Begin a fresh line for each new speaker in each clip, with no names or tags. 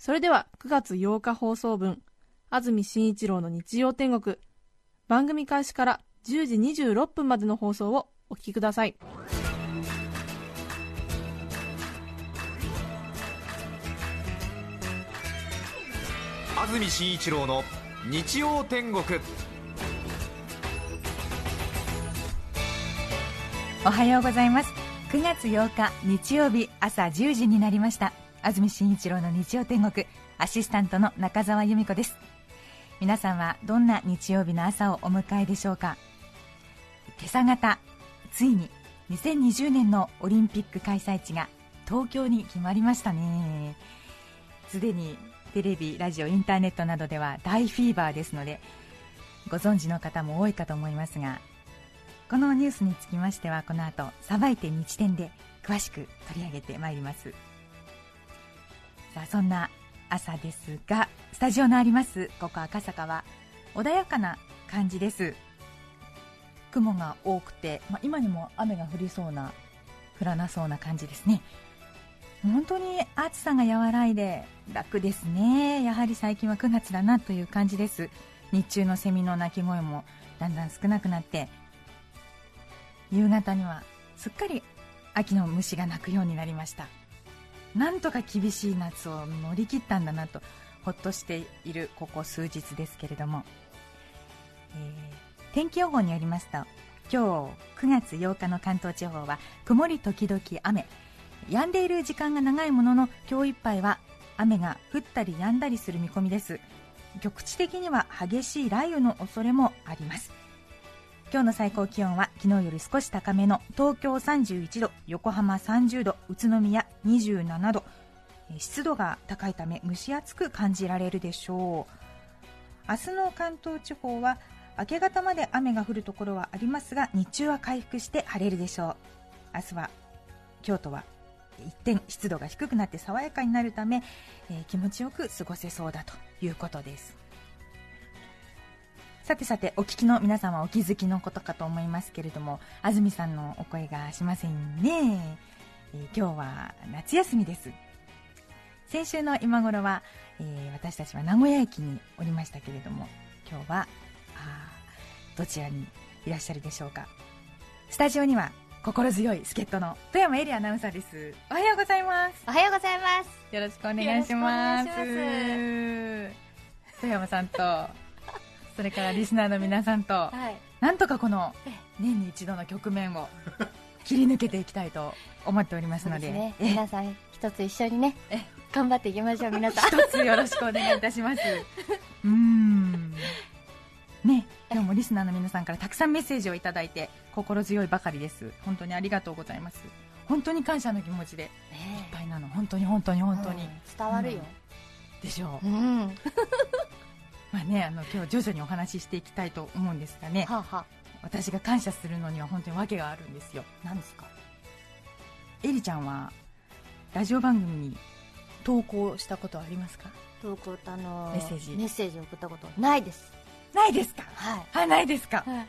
それでは9月8日放送分安住紳一郎の日曜天国。番組開始から10時26分までの放送をお聞きください。
安住紳一郎の日曜天国。
おはようございます。9月8日日曜日朝10時になりました安住紳一郎の日曜天国アシスタントの中澤由美子です。皆さんはどんな日曜日の朝をお迎えでしょうか？今朝方ついに2020年のオリンピック開催地が東京に決まりましたね。すでにテレビ、ラジオ、インターネットなどでは大フィーバーですのでご存知の方も多いかと思いますがこのニュースにつきましてはこの後さばいて日展で詳しく取り上げてまいります。さあそんな朝ですがスタジオのありますここ赤坂は穏やかな感じです。雲が多くて、まあ、今にも雨が降りそうな降らなそうな感じですね。本当に暑さが和らいで楽ですね。やはり最近は9月だなという感じです。日中のセミの鳴き声もだんだん少なくなって夕方にはすっかり秋の虫が鳴くようになりました。なんとか厳しい夏を乗り切ったんだなとほっとしているここ数日ですけれども、えー、天気予報によりますと今日9月8日の関東地方は曇り時々雨。止んでいる時間が長いものの今日いっぱいは雨が降ったり止んだりする見込みです。局地的には激しい雷雨の恐れもあります。今日の最高気温は昨日より少し高めの東京31度横浜30度宇都宮27度。湿度が高いため蒸し暑く感じられるでしょう。明日の関東地方は明け方まで雨が降るところはありますが日中は回復して晴れるでしょう。明日は京都は一点湿度が低くなって爽やかになるため、えー、気持ちよく過ごせそうだということです。さてさてお聞きの皆様はお気づきのことかと思いますけれども安住さんのお声がしませんね、えー、今日は夏休みです。先週の今頃は、えー、私たちは名古屋駅におりましたけれども今日はあどちらにいらっしゃるでしょうか。スタジオには心強い助っ人の富山エリアナウンサーです。おはようございます。
おはようございます。
よろしくお願いします。富山さんとそれからリスナーの皆さんと、はい、なんとかこの年に一度の局面を 切り抜けていきたいと思っておりますので、
ね、皆さん一つ一緒にね頑張っていきましょう皆さん。
一つよろしくお願いいたします。うん。ね今日もリスナーの皆さんからたくさんメッセージをいただいて心強いばかりです。本当にありがとうございます。本当に感謝の気持ちでいっぱいなの。本当に本当に本当に、うん、
伝わるよ、
うん、でしょう、うん まあね、あの今日徐々にお話ししていきたいと思うんですがね、はあはあ、私が感謝するのには本当に訳があるんですよ。
何ですか？
エリちゃんはラジオ番組に投稿したことはありますか？
投稿あの
メッセージ。
メッセージ送ったことないです。
ないですか？
はい。
あないですか、は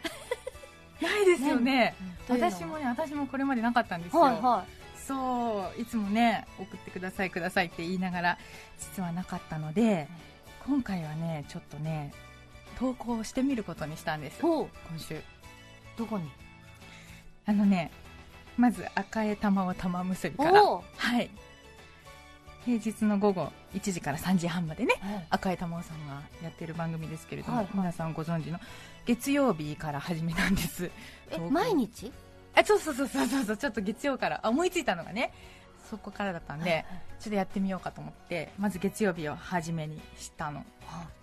い、ないですよね、うん、私もね私もこれまでなかったんですよ、はいはい、そういつもね送ってくださいくださいって言いながら実はなかったので、うん今回はねちょっとね投稿してみることにしたんです。今週。
どこに？
あのねまず赤江玉を玉結びから。はい。平日の午後1時から3時半までね、はい、赤江玉緒さんがやってる番組ですけれども、はいはい、皆さんご存知の月曜日から始めたんです。
え毎日？
あそうそうそうそうそうちょっと月曜から思いついたのがねそこからだったんで、ちょっとやってみようかと思ってまず月曜日を初めにしたの、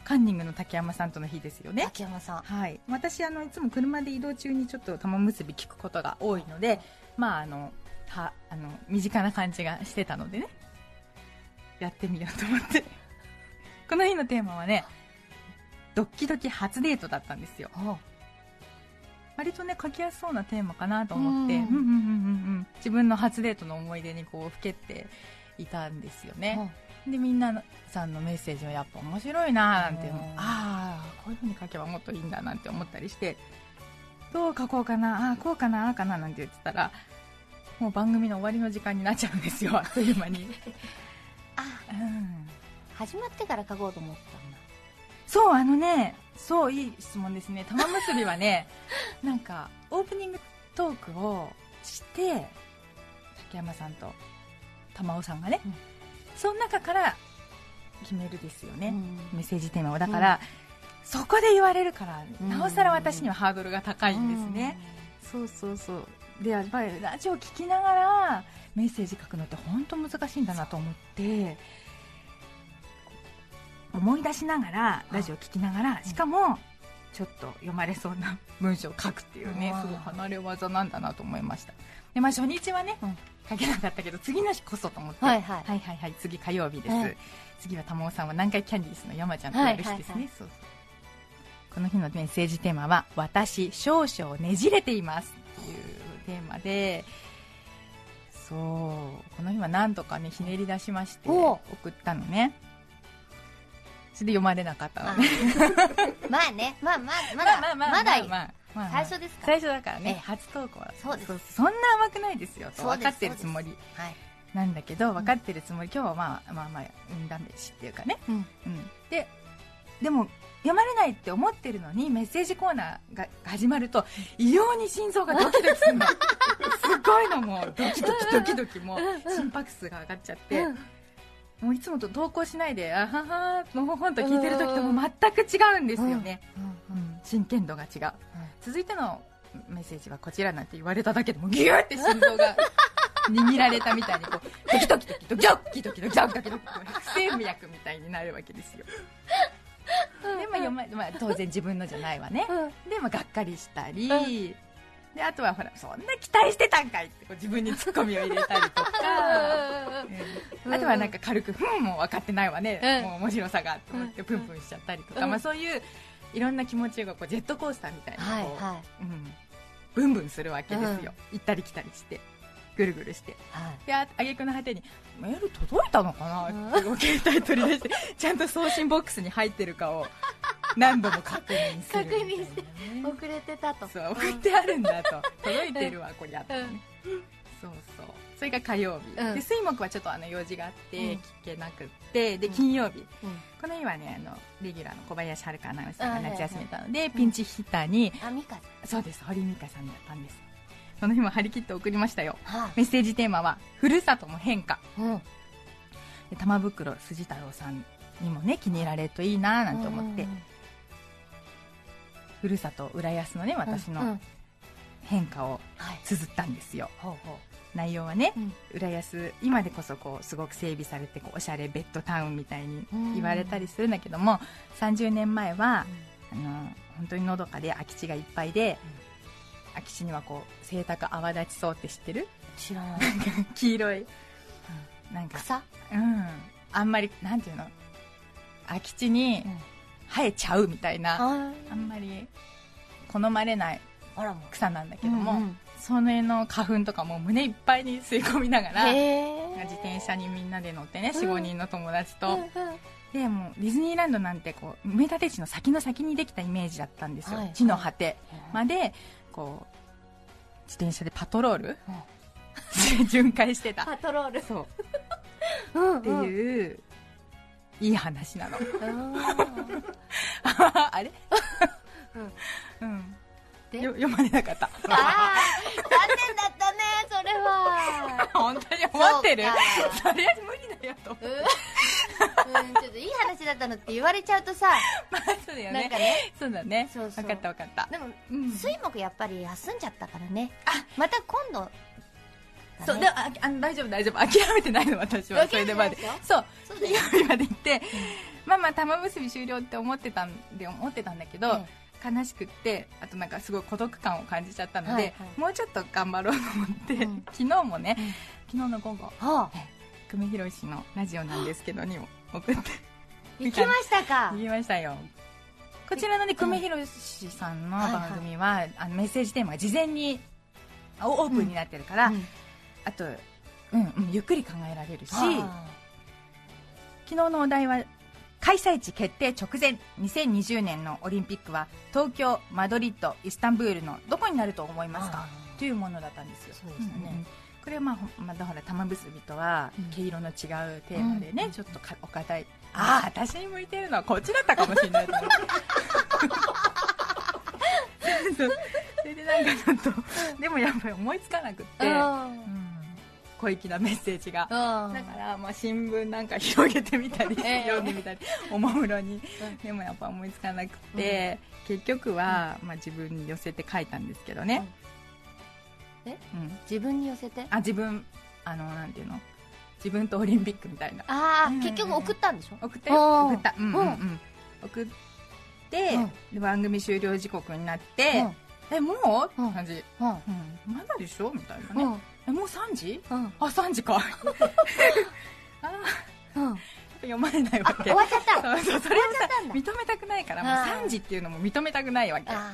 カンニングの竹山さんとの日ですよね。
竹山さん。
はい。私あのいつも車で移動中にちょっと玉結び聞くことが多いのでまああのはあの身近な感じがしてたのでね。やってみようと思って。この日のテーマはねドッキドキ初デートだったんですよ。
は
割とね書きやすそうなテーマかなと思って、
うん。
うんうんうんうんうん。自分の初デートの思い出にこうふけっていたんですよね、でみんなさんのメッセージはやっぱ面白いなーなんて
う。ん。
ああこういう風に書けばもっといいんだなんて思ったりして。どう書こうかなああこうかなああかななんて言ってたらもう番組の終わりの時間になっちゃうんですよ あっという間に、
あ
うん、
始まってから書こうと思ったんだ。
そうあのねそういい質問ですね。玉結びはね なんかオープニングトークをして竹山さんと玉尾さんがね、
うん。
その中から決めるですよね、
うん。
メッセージテーマを。だから、そこで言われるから
うん。
なおさら私にはハードルが高いんですね、そうそうそう。でやっぱりラジオ聞きながらメッセージ書くのって本当難しいんだなと思って思い出しながらラジオ聞きながらしかもちょっと読まれそうな 文章を書くっていうね
うん
すごい離れ技なんだなと思いました。で、まあ、初日はね、
うん。
書けなかったけど次の日こそと思って、
はいはい。
はいはいはい次火曜日です、
はい。
次は玉尾さんは南海キャンディーズの山ちゃんとやる日ですね、
はいはい
そうそう。この日のメッセージテーマは「私少々ねじれています」っていうテーマでそう。この日は何とかねひねり出しまして
お。
送ったのねそれで読まれなかったの
あ
ね
まあね。まあまあまだまだいい。
まあまあ。
最初ですか？ら
最初だからね。
ええ。
初投稿は。
そうです。
そんな甘くないですよ。と分かってるつもり。
はい。
なんだけど分かってるつもり。今日はまあまあまあ運試しっていうかね。
うん。
うん、ででも読まれないって思ってるのにメッセージコーナーが始まると異様に心臓がドキドキするの。すごいのもう。ドキドキドキドキもう。心拍数が上がっちゃって、もういつもと投稿しないであははのほほんと聞いてる時とも全く違うんですよね、うん真剣度が違う、続いてのメッセージはこちらなんて言われただけでもギューって心臓が 握られたみたいにこうドキドキドキドキドキドキドキドキドキドキ不整脈みたいになるわけですよで、まあ読ままあ、当然自分のじゃないわねで、まあ、がっかりしたり、であとはほらそんな期待してたんかいってこう自分にツッコミを入れたりとか、うんあとはなんか軽く「ふんもう分かってないわね、
うん。
もう面白さが」と思ってプンプンしちゃったりとか、
うん。
まあ、そういういろんな気持ちがこうジェットコースターみたい
はい
にこう、
はい。
うん、ブンブンするわけですよ、行ったり来たりしてぐるぐるして。
はい。
であ挙句の果てにメール届いたのかなってこう携帯取り出してちゃんと送信ボックスに入ってるかを何度も確認するね。
確認して遅れてたと。
そう送ってあるんだと。届いてるわこりゃと。ね、そうそう。それが火曜日、
うん。
で水木はちょっとあの用事があって
うん。
聞けなくってで金曜日、
うん。
この日はねあのレギュラーの小林遥アナウンサーが夏休みたので、ピンチヒッターに、
あ
そうです。堀美香さんだったんです。その日も張り切って送りましたよ。
は
メッセージテーマは「ふるさとの変化。
いうん」
で玉袋筋太郎さんにもね気に入られるといいななんて思って、ふるさと浦安のね私の
うん。うん
変化を
はい。
綴ったんですよ、
ほうほ
内容はね、
うん。
浦安今でこそこうすごく整備されてこうおしゃれベッドタウンみたいに言われたりするんだけども、30年前は、あの本当にのどかで空き地がいっぱいで、空き地にはこう清濁泡立ちそうって知ってる？
知らない。
黄色い、なんか
草？
うん。あんまりなんていうの？空き地に
うん
生えちゃうみたいな、
あ
あんまり好まれない草なんだけども、
うんうん。
それの花粉とかも胸いっぱいに吸い込みながら自転車にみんなで乗ってね、
うん。
45人の友達と、
うんうん。
でもうディズニーランドなんてこう埋め立て地の先の先にできたイメージだったんですよ、
はい
地の果てまでこう自転車でパトロール、巡回してた。
パトロール。
そう。
うん。
っていう、いい話なの。
うん
あれ？
うん。
うん。
で？
よ読まれなかった。
ああ残念だったねそれは。
本当に思ってる？
そうか。
それは無理だよと。思って
うん、ちょっといい話だったのって言われちゃうとさ。
まあそうだよね。
なんかね。
そうだね。
そうそう。
分かった分かった。
でも
うん。
水木やっぱり休んじゃったからね。また今度
そうでもああの大丈夫大丈夫。諦めてないの私は。それでまで。そう。
そ
曜日まで行って、まあまあ玉結び終了って思ってたんで思ってたんだけど、
え
悲しくってあとなんかすごい孤独感を感じちゃったので、
はいはい。
もうちょっと頑張ろうと思って、
うん。
昨日もね、昨日の午後
は
久米宏のラジオなんですけどにも送って。
行きましたか。
行きましたよ。こちらのね久米宏さんの番組は,、あのメッセージテーマが事前にあオープンになってるから、
うん
あと、うんうん、ゆっくり考えられるし
あ。
昨日のお題は開催地決定直前2020年のオリンピックは東京マドリッドイスタンブールのどこになると思いますか
あ
というものだったんですよ。
そうでしたね。
んんこれはまあほまだほら玉結びとは
うん。
毛色の違うテーマでね、
うん。
ちょっとかお堅い
あ
あ私に向いてるのはこっちだったかもしれない。それでなんかちょっとでもやっぱり思いつかなくって、
ー
うん小粋なメッセージが。
うん。
だから、まあ、新聞なんか広げてみたり、
ええ。
読んでみたりおもむろに、でもやっぱ思いつかなくて、結局は、まあ、自分に寄せて書いたんですけどね、
うん。え？
うん、
自分に寄せて？
あ自分あのなんていうの？自分とオリンピックみたいな。
ああ、
うん。
結局送ったんでしょ？
送った送った。うんうんう
うん。
ん送って、
うん。
で番組終了時刻になって、
うん。
えもう、
うん
って感じ、
うん。
うん、まだでしょ？みたいなね、
うん
えもう3時？
うん。
あ3時か。あ ー
うん。
読まれないわけ。
終わっちゃった。
そうそうそれを認めたくないからもう
あー
3時っていうのも認めたくないわけ。
あ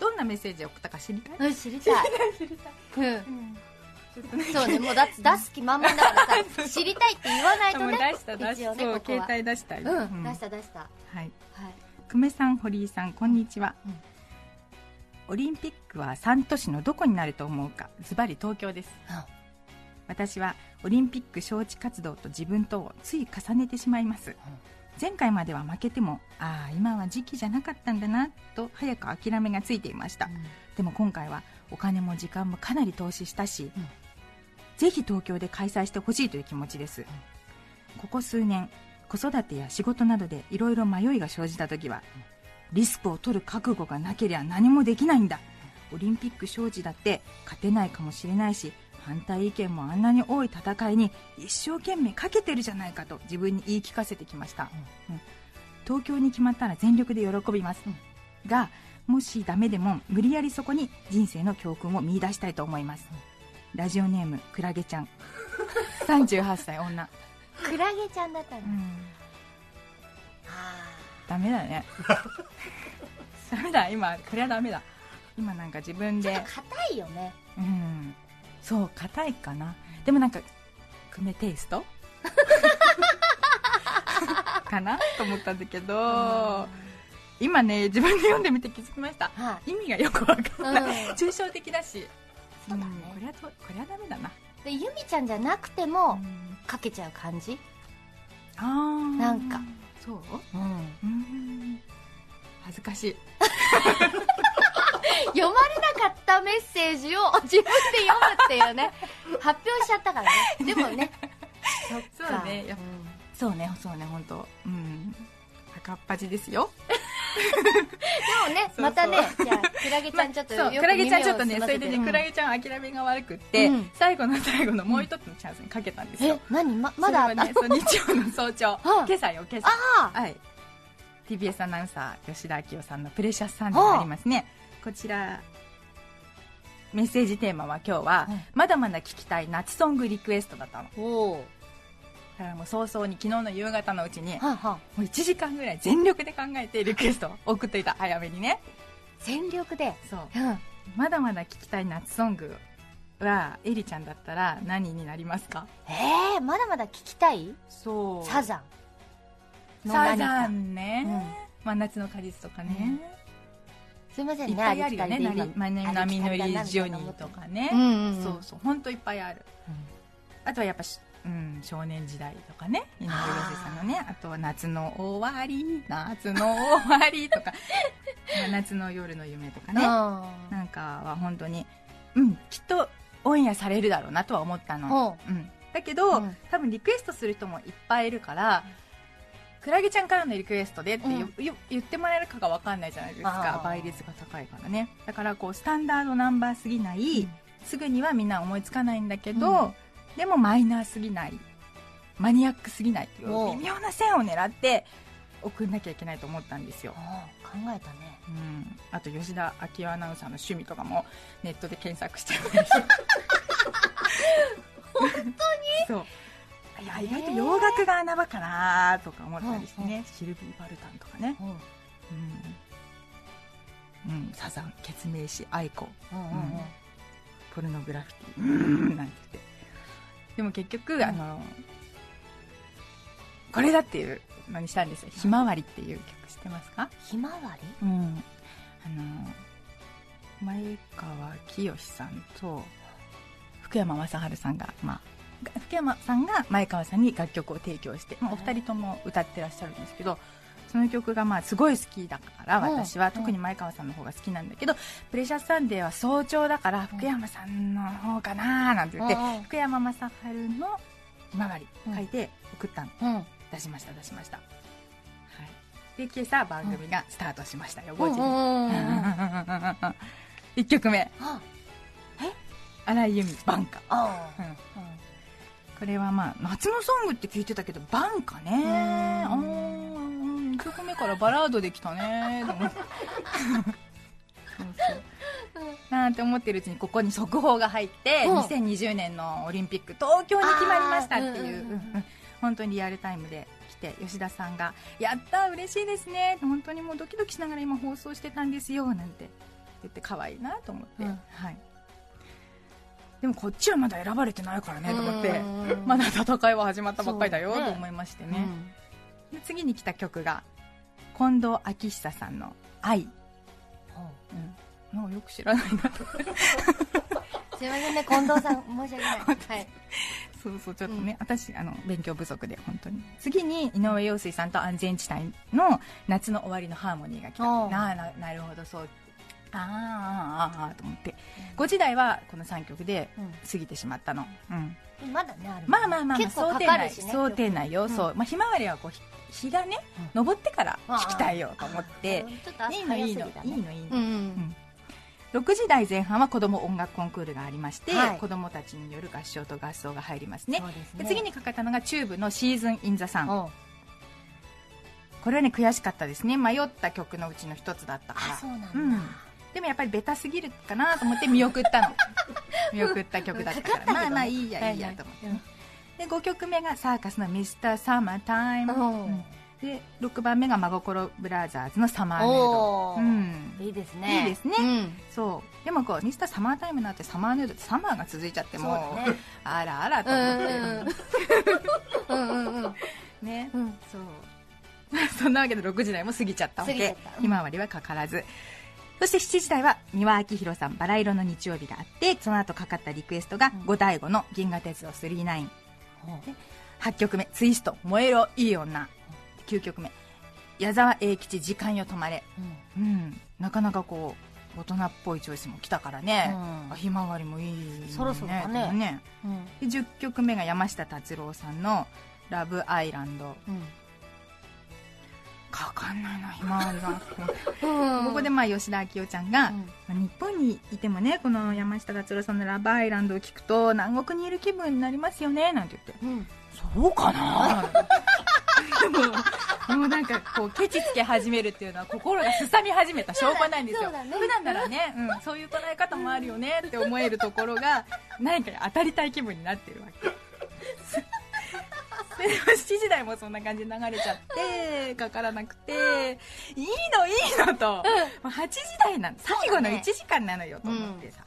どんなメッセージを送ったか知りたい？
あうん知りたい。うん。
ちょっとね。
そうねもうだ出す気満々だからさ知りたいって言わないとね
出した出した、
ねここは。
携帯出したよ
うん。出した出した。
はい。
はい。
久米さん堀井さんこんにちは、
うん
オリンピックは3都市のどこになると思うかズバリ東京です。
うん
私はオリンピック招致活動と自分とをつい重ねてしまいます、前回までは負けてもああ今は時期じゃなかったんだなと早く諦めがついていました、でも今回はお金も時間もかなり投資したし、
うん。
ぜひ東京で開催してほしいという気持ちです、ここ数年子育てや仕事などでいろいろ迷いが生じた時は、リスクを取る覚悟がなければ何もできないんだ。オリンピック招致だって勝てないかもしれないし反対意見もあんなに多い戦いに一生懸命かけてるじゃないかと自分に言い聞かせてきました、うん。東京に決まったら全力で喜びます、がもしダメでも無理やりそこに人生の教訓を見出したいと思います、ラジオネームクラゲちゃん。38歳女、
クラゲちゃんだったの。
うん、
あ
ダメだね。ダメだ。今これはダメだ。今なんか自分で。
ーちょっと硬いよね。
うん。そう硬いかな。でもなんか久米テイスト？かな？と思ったんだけど。今ね自分で読んでみて気づきました。
はい。
意味がよくわかんない、
うん。
抽象的だし。
そうだね。
んこれはとこれはダメだな、
でゆみちゃんじゃなくてもかけちゃう感じ？
あー。
なんか
そう？
うん。
うん。恥ずかしい。
読まれなかったメッセージを自分で読むっていうね。発表しちゃったからね。でもね。そ
うね。や。っぱそうね。そうね。本当。うん。赤っ端ですよ。
でもねまたねじゃあクラゲちゃんちょっとよく
クラゲちゃんちょっとねそれでねクラゲちゃん諦めが悪くって、
うん。
最後の最後のもう一つのチャンスにかけたんですよ。
え、何？ままだ
ね日曜の早朝。
あ
今朝よ今朝。
あ
はい。TBS アナウンサー吉田明世さんの「プレシャスサンデー」がありますね。こちらメッセージテーマは今日は、
うん
まだまだ聞きたい夏ソングリクエストだったのだからもう早々に昨日の夕方のうちにも
はあ、はあ、
う1時間ぐらい全力で考えてリクエストを送っていた早めにね。
全力で？
そう。
うん。
まだまだ聞きたい夏ソングはエリちゃんだったら何になりますか？
えー、まだまだ聞きたい？
そう。
サザン。の
サザンね、真夏の果実とかね、
すいませんね
いっぱいあるよね
ありきたりで今
波乗りジョニーとかね、
うんうんうん。
そうそう本当いっぱいある、あとはやっぱし、うん、少年時代とかね井上陽水さんのねあとは夏の終わり夏の終わりとか。まあ夏の夜の夢とかね。
うん。
なんかは本当にうんきっとオンエアされるだろうなとは思ったの、
ほ
うん、だけど、
うん。
多分リクエストする人もいっぱいいるから、クラゲちゃんからのリクエストでってよよ言ってもらえるかが分かんないじゃないですか倍率が高いからね。だからこうスタンダードナンバーすぎない、すぐにはみんな思いつかないんだけど、
うん
でもマイナーすぎない。マニアックすぎないっていう微妙な線を狙って送んなきゃいけないと思ったんですよ、
あ考えたね。
うん、あと吉田明世アナウンサーの趣味とかも ネットで検索して本当に？そう。いや意外と洋楽が穴場かなとか思ったりしてね、シルビー・バルタンとかね、
うん。
うん。うん、サザン、ケツメイシ、 aiko、
うんうん。うん。
ポルノグラフィティ、うん。なんて言って。でも結局、あの、これだっていうのにしたんですよ。ひまわりっていう曲知ってますか？
ひまわり？
うん。あの、前川清さんと福山雅治さんが、まあ、福山さんが前川さんに楽曲を提供して、まあ、お二人とも歌ってらっしゃるんですけど、その曲がまあすごい好きだから
うん。
私は、
うん。
特に前川さんの方が好きなんだけど「プレシャスサンデー」は早朝だから福山さんの方かななんて言って、福山雅治の「ひまわり」書いて送ったの、
うん。
出しました出しました、はい、で今朝番組がスタートしましたよ、5時に、
うんうんうんうん
1曲目。
あ
荒井由実「バンカ。
あ」
うん。これはまあ夏のソングって聞いてたけどバンカね。
うん。
うん1曲目からバラードできたね。と思ってそうそうなんて思ってるうちにここに速報が入って
うん。
2020年のオリンピック東京に決まりましたっていう。本当にリアルタイムで来て吉田さんが「やったー嬉しいですね」本当にもうドキドキしながら今放送してたんですよなんて。言って可愛いなと思って、
うん。
はい。でもこっちはまだ選ばれてないからねと思って。
うん。
まだ戦いは始まったばっかりだよと思いましてね。
うん。
で次に来た曲が近藤昭久さんの「愛」う。ん。なんかよく知らないなと。
すいませんね近藤さん申し訳ない。はい。
そうそうちょっとね、私あの勉強不足で本当に。次に井上陽水さんと安全地帯の夏の終わりのハーモニーが来た。ななるほどそうあーあーああと思って5時台はこの3曲で過ぎてしまったの、うん、
まだねある
まあまあまあ、まあ、
結構
想定内
かるしね
想定内よ、
うん
そう、まあ、ひまわりはこうひ日がね、昇ってから聴きたいよと思って
うんちょっと朝
いいのいいの
早すぎたね
いいのいいの、
うんうん
6時台前半は子ども音楽コンクールがありまして、
はい
子どもたちによる合唱と合奏が入りますね
ですね
次にかかったのがチューブの「シーズン・イン・ザ・サン」
う
これはね悔しかったですね迷った曲のうちの一つだったから
そうなんだ
うんでもやっぱりベタすぎるかなと思って見送ったの。見送った曲だったから。まあまあいいやいいやと思って。ね、で5曲目がサーカスの「ミスター・サマータイム」
うん。
で6番目が真心ブラザーズの「サマーヌード。
お」ー
うん。
いいですね。
いいですね。
うん。
そう。でもこうミスターサマータイムの後サマーヌードってサマーが続いちゃっても
そうだね。
あらあらと
う
思って、ね。
うん
そう。そんなわけで6時台も過ぎちゃったわけ。ひまわりはかからずそして7時台は三輪明宏さん「バラ色の日曜日」があってその後かかったリクエストが
うん。
五醍醐の「銀河鉄道999」8曲目「ツイスト燃えろいい女」9曲目矢沢永吉「時間よ止まれ」うん。なかなかこう大人っぽいチョイスも来たからね、
うん。
あひまわりもいいね。
そろそろだね。
ね。
うん。
で10曲目が山下達郎さんの「ラブアイランド
うん」
かかんないなひまわりが
うん。
ここでまあ吉田明夫ちゃんが、
うん。
まあ日本にいてもねこの山下達郎さんの「ラブアイランド」を聞くと南国にいる気分になりますよねなんて言って。
うん。
そうかな？でももうなんかこうケチつけ始めるっていうのは心がすさみ始めた証拠なんですよ。
ね。
普段ならね、うん、そういう捉え方もあるよねって思えるところが何かに当たりたい気分になってるわけで7時台もそんな感じで流れちゃってかからなくていいのいいのと、もう8時台なの最後の1時間なのよと思ってさ、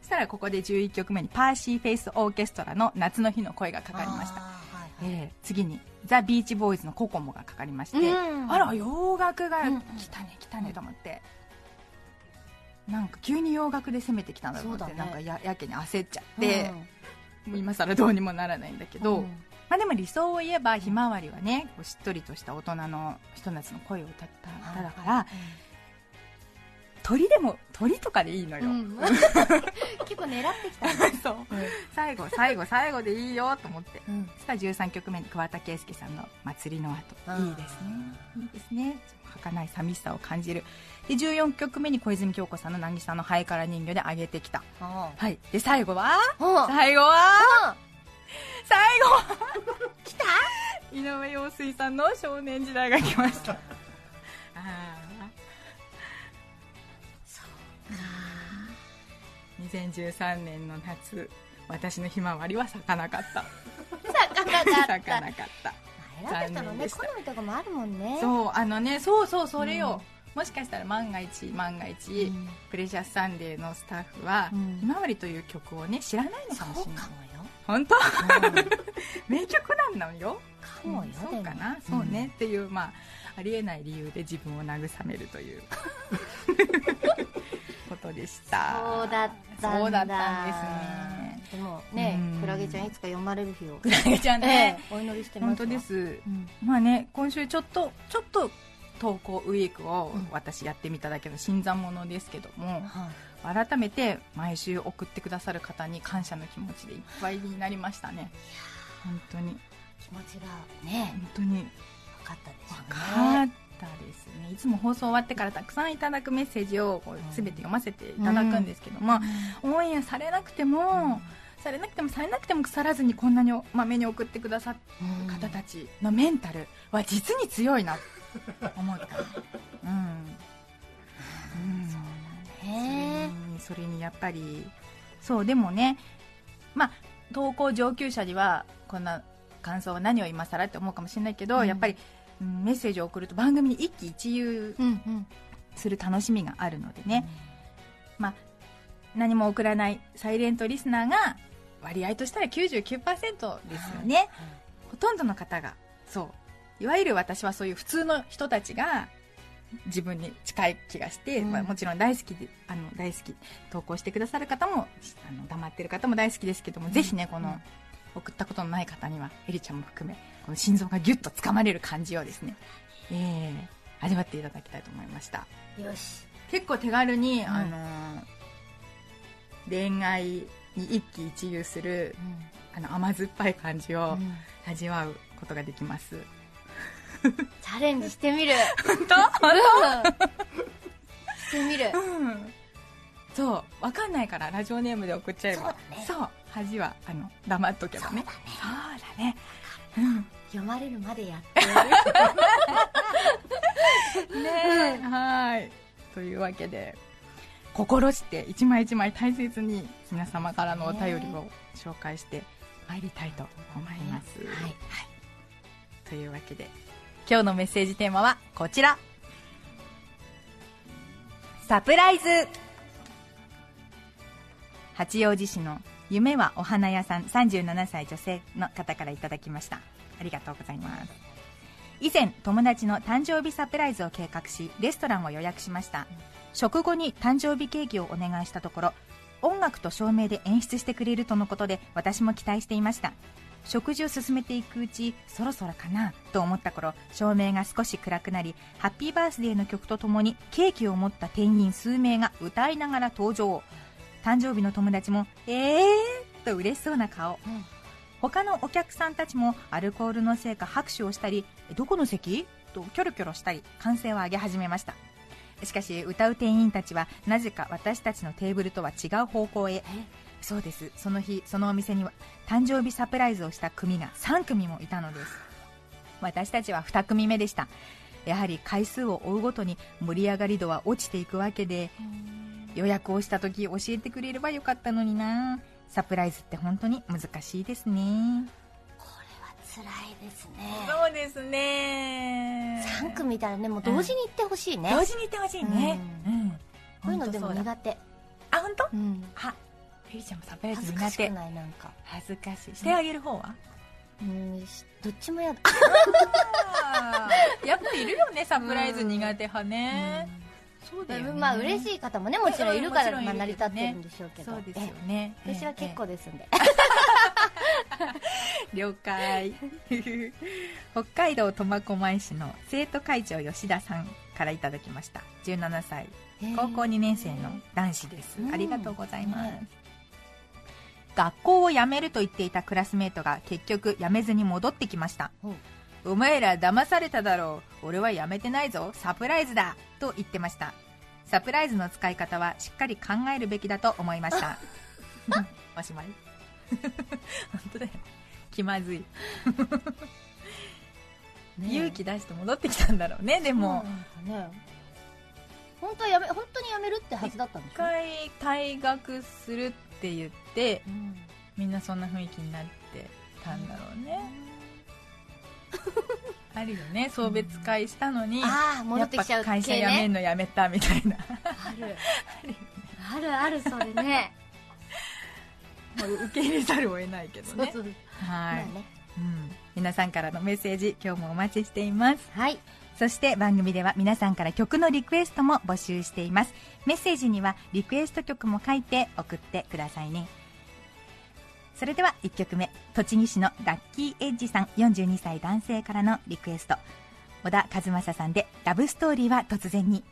そしたらここで11曲目にパーシーフェイスオーケストラの「夏の日の恋」がかかりました。
はいはい。
えー次にザ・ビーチボーイズのココモがかかりまして、
うん。
あら洋楽が来たね来たねと思って、なんか急に洋楽で攻めてきたんだと思って、
ね。
なんかややけに焦っちゃって、
うん。
もう今更どうにもならないんだけど、
うん
まあ、でも理想を言えばひまわりはねこうしっとりとした大人の人たちの恋を歌った歌だから、鳥でも鳥とかでいいのよ、
うん。結構狙ってきたね。
そう。最後最後最後でいいよと思って
うん。
そしたら13曲目に桑田佳祐さんの「祭りの後」いいですね。いいですね。儚い寂しさを感じる。で14曲目に小泉京子さんの「渚のハイカラ人形」で上げてきた。
あ
はい。で最後は？
あ
最後は？
あ
最後は来た井上陽水さんの少年時代が来ました。ああ2013年の夏私のひまわりは咲かなかった。
咲かかった。
咲かなかった。
選ぶ人のね好みとかもあるもんね。
そうあのねそうそうそれよ、もしかしたら万が一万が一、
うん。
プレシャスサンデーのスタッフは、
うん。
ひまわりという曲をね知らないのかもしれない本当？
うん。
名曲なのよ。
かも。よ
そうかな？そうね、っていうまあありえない理由で自分を慰めるという ことでした。
そうだった
そうだったんですね。
でもね
うん。
クラゲちゃんいつか読まれる日を。
クラゲちゃん
え
ね、
えお祈りしてますわ。
本当です。
うん。
まあね今週ちょっとちょっと投稿ウィークを
うん。
私やってみただけの新参者ですけども、
はい
改めて毎週送ってくださる方に感謝の気持ちでいっぱいになりましたね。本当に。
気持ちがね
本当に。
分かったでしょ
分
う
か
ね
ったですね。いつも放送終わってからたくさんいただくメッセージをこう
うん
全て読ませていただくんですけども、オンエアされなくても、されなくてもされなくても腐らずにこんなにまめに送ってくださった
うん
方たちのメンタルは実に強いなと思った。うん、うん
へえ
うんそれにやっぱりそうでもねまあ投稿上級者にはこんな感想は何を今更って思うかもしれないけど、
うん。
やっぱり、うんメッセージを送ると番組に一喜一憂
うんうん
する楽しみがあるのでね、まあ、何も送らないサイレントリスナーが割合としたら99%ですよね、ほとんどの方がそう。いわゆる私はそういう普通の人たちが自分に近い気がして、
うん。
まあ、もちろん大好きであの大好き投稿してくださる方もあの黙ってる方も大好きですけども、ぜひねこの送ったことのない方にはエリちゃんも含めこの心臓がギュッとつかまれる感じをですね、えー味わっていただきたいと思いました。
よし。
結構手軽に、
ん。
あの恋愛に一喜一憂するあの甘酸っぱい感じを
うん。
味わうことができます、
チャレンジしてみる。
本当？
してみる。
うん。そう。分かんないからラジオネームで送っちゃえば。
そうだね。
そう。恥はあの黙っとけばね。そうだね。
読まれるまでやって
ねはい。というわけで心して一枚一枚大切に皆様からのお便りを紹介して参りたいと思います、
はい。
はい、というわけで今日のメッセージテーマはこちら。サプライズ。八王子市の夢はお花屋さん。37歳女性の方からいただきました。ありがとうございます。以前友達の誕生日サプライズを計画しレストランを予約しました。食後に誕生日ケーキをお願いしたところ音楽と照明で演出してくれるとのことで私も期待していました。食事を進めていくうちそろそろかなと思った頃照明が少し暗くなりハッピーバースデーの曲とともにケーキを持った店員数名が歌いながら登場。誕生日の友達もえーと嬉しそうな顔、
うん
他のお客さんたちもアルコールのせいか拍手をしたりどこの席？とキョロキョロしたり歓声を上げ始めました。しかし歌う店員たちはなぜか私たちのテーブルとは違う方向へ。そうです。その日そのお店には誕生日サプライズをした組が3組もいたのです。私たちは2組目でした。やはり回数を追うごとに盛り上がり度は落ちていくわけで予約をした時教えてくれればよかったのにな。サプライズって本当に難しいですね。
これは辛いですね。
そうですね。
3組いたらねもう同時に行ってほしいね、
同時に行ってほしいね。
う
うん、
こういうのでも苦手。
あ本当？
うん。
あゆりちゃんもサプライ
恥
ズ苦手
ないなんか。
恥ずかしい。してあげる方は？
うんしどっちもやだ。
やっぱいるよねサプライズ苦手派ね、そうだよね。
まあ嬉しい方もねもちろんいるから、まあ、成り立ってるんでしょうけど。
そうですよね。
え私は結構ですんで、
了解。北海道苫小牧市の生徒会長吉田さんからいただきました。17歳。高校2年生の男子です。
うん。
ありがとうございます、
ね
学校を辞めると言っていたクラスメートが結局辞めずに戻ってきました。
う。ん
お前ら騙されただろう。俺は辞めてないぞ。サプライズだ。と言ってました。サプライズの使い方はしっかり考えるべきだと思いました。おしまい。本当だよ。気まずい、勇気出して戻ってきたんだろうねでも、
ね。本当はやめ本当にやめるってはずだったんでし
一
ょ、
回退学するって言って
うん
みんなそんな雰囲気になってたんだろうね。あるよね。送別会したのに
ああ戻ってきちゃう
やっぱ会社
系
辞め
ね
んのやめたみたいな。
ある。あるあるそれね。
もう受け入れざるを得ないけどね。はい、
まあね。
うん、皆さんからのメッセージ今日もお待ちしています。
はい
そして番組では皆さんから曲のリクエストも募集しています。メッセージにはリクエスト曲も書いて送ってくださいね。それでは1曲目栃木市のラッキーエッジさん42歳男性からのリクエスト。小田和正さんで「ラブストーリーは突然に。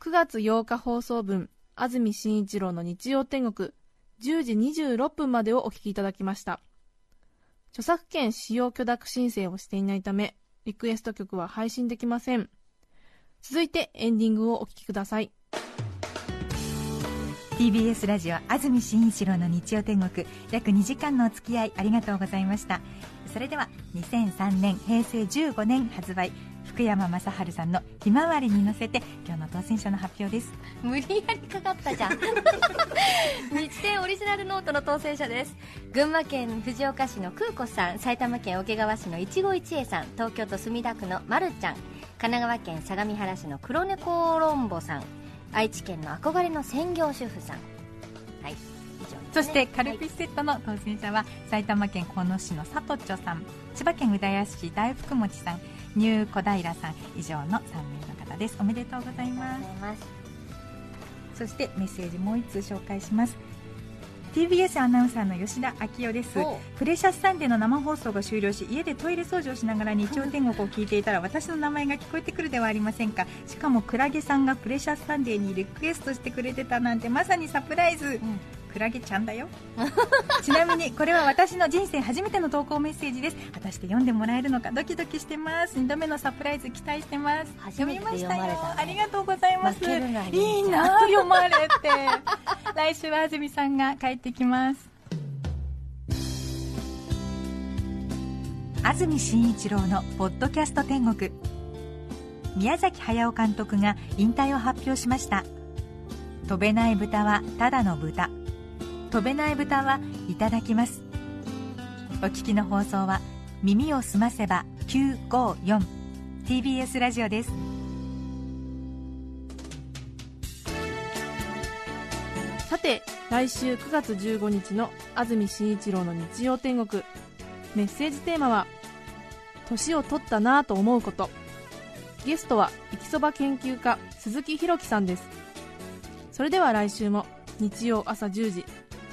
9月8日放送分安住紳一郎の日曜天国10時26分までをお聞きいただきました。著作権使用許諾申請をしていないためリクエスト曲は配信できません。続いてエンディングをお聴きください。
TBS ラジオ安住紳一郎の日曜天国。約2時間のお付き合いありがとうございました。それでは2003年平成15年発売。福山雅治さんの「ひまわり」に乗せて今日の当選者の発表です。
無理やりかかったじゃん。日天オリジナルノートの当選者です。群馬県藤岡市の空子さん埼玉県桶川市の一期一会さん東京都墨田区のまるちゃん神奈川県相模原市の黒猫ロンボさん愛知県の憧れの専業主婦さん。はい
そしてカルピ
はい
スセットの当選者は埼玉県鴻巣市のさとちょさん千葉県浦安市大福餅さんニュー小平さん以上の3名の方です。おめでとうございます。そしてメッセージもう1通紹介します。TBS アナウンサーの吉田明世です。プレシャスサンデーの生放送が終了し家でトイレ掃除をしながら日曜天国を聞いていたら私の名前が聞こえてくるではありませんか。しかもクラゲさんがプレシャスサンデーにリクエストしてくれてたなんてまさにサプライズ、クラゲちゃんだよ。ちなみにこれは私の人生初めての投稿メッセージです。果たして読んでもらえるのかドキドキしてます。2度目のサプライズ期待してます。読みましたよ。ありがとうございます。いいな読まれて。来週は安住さんが帰ってきます。安住紳一郎の「ポッドキャスト天国」宮崎駿監督が引退を発表しました。飛べない豚はただの豚飛べない豚はいただきます。お聞きの放送は耳をすませば 954TBS ラジオです。
さて来週9月15日の安住紳一郎の日曜天国。メッセージテーマは「年を取ったなぁと思うこと」ゲストは生きそば研究家鈴木ひろきさんです。それでは来週も日曜朝10時